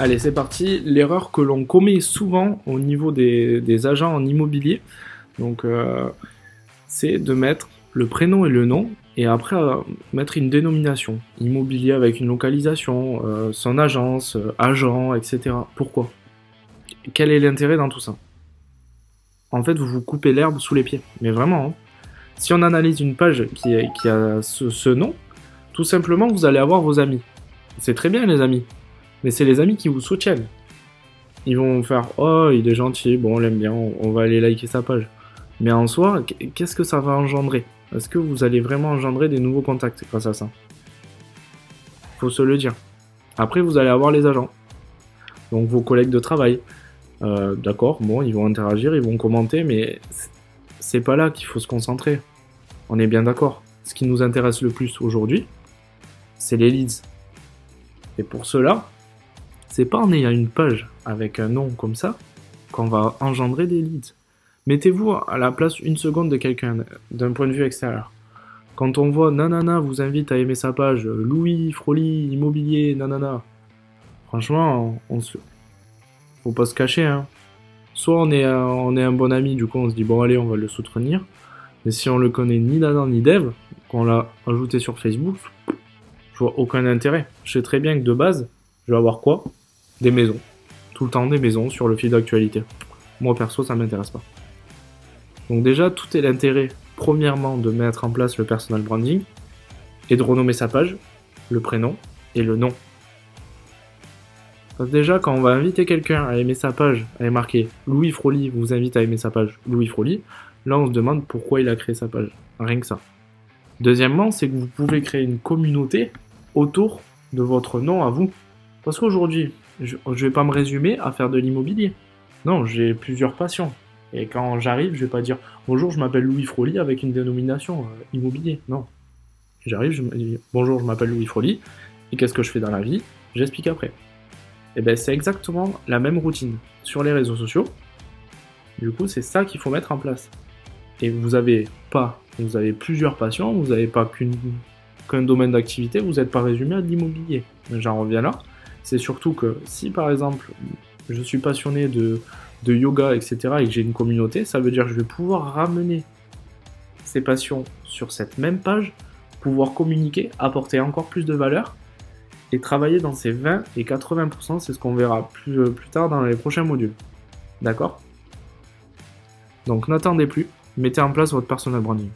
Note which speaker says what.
Speaker 1: Allez, c'est parti. L'erreur que l'on commet souvent au niveau des, agents en immobilier, donc, euh, c'est de mettre le prénom et le nom, et après euh, mettre une dénomination. Immobilier avec une localisation, euh, son agence, agent, etc. Pourquoi? Quel est l'intérêt dans tout ça? En fait, vous vous coupez l'herbe sous les pieds. Mais vraiment, hein. si on analyse une page qui, a ce nom, tout simplement, vous allez avoir vos amis. C'est très bien les amis mais c'est les amis qui vous soutiennent. Ils vont faire Oh, il est gentil, bon, on l'aime bien, on va aller liker sa page. Mais en soi, qu'est-ce que ça va engendrer? Est-ce que vous allez vraiment engendrer des nouveaux contacts grâce à ça? Faut se le dire. Après, vous allez avoir les agents. Donc vos collègues de travail. Euh, d'accord, bon, ils vont interagir, ils vont commenter, mais c'est pas là qu'il faut se concentrer. On est bien d'accord. Ce qui nous intéresse le plus aujourd'hui, c'est les leads. Et pour cela, c'est pas en ayant une page avec un nom comme ça qu'on va engendrer des leads. Mettez-vous à la place une seconde de quelqu'un d'un point de vue extérieur. Quand on voit nanana vous invite à aimer sa page, Louis, Froli, immobilier, nanana. Franchement, on se... faut pas se cacher. Hein. Soit on est, un, bon ami, du coup on se dit bon allez on va le soutenir. Mais si on le connaît ni Nana ni Dev, qu'on l'a ajouté sur Facebook, je vois aucun intérêt. Je sais très bien que de base, je vais avoir quoi? Des maisons. Tout le temps des maisons sur le fil d'actualité. Moi perso, ça m'intéresse pas. Donc déjà, tout est l'intérêt, premièrement, de mettre en place le personal branding et de renommer sa page, le prénom et le nom. déjà, quand on va inviter quelqu'un à aimer sa page, elle est marquée Louis Froli vous invite à aimer sa page Louis Froli, là on se demande pourquoi il a créé sa page. Rien que ça. Deuxièmement, c'est que vous pouvez créer une communauté autour de votre nom à vous. Parce qu'aujourd'hui, je, ne vais pas me résumer à faire de l'immobilier. Non, j'ai plusieurs passions. Et quand j'arrive, je vais pas dire bonjour, je m'appelle Louis Froli avec une dénomination euh, immobilier. Non. J'arrive, je me dis bonjour, je m'appelle Louis Froli. Et qu'est-ce que je fais dans la vie? J'explique après. Et eh ben c'est exactement la même routine sur les réseaux sociaux. Du coup, c'est ça qu'il faut mettre en place. Et vous avez pas, vous avez plusieurs passions, vous n'avez pas qu'un domaine d'activité, vous n'êtes pas résumé à de l'immobilier. J'en reviens là c'est surtout que si par exemple je suis passionné de, yoga, etc., et que j'ai une communauté, ça veut dire que je vais pouvoir ramener ces passions sur cette même page, pouvoir communiquer, apporter encore plus de valeur et travailler dans ces 20 et 80%, c'est ce qu'on verra plus, euh, plus tard dans les prochains modules. D'accord? Donc n'attendez plus, mettez en place votre personal branding.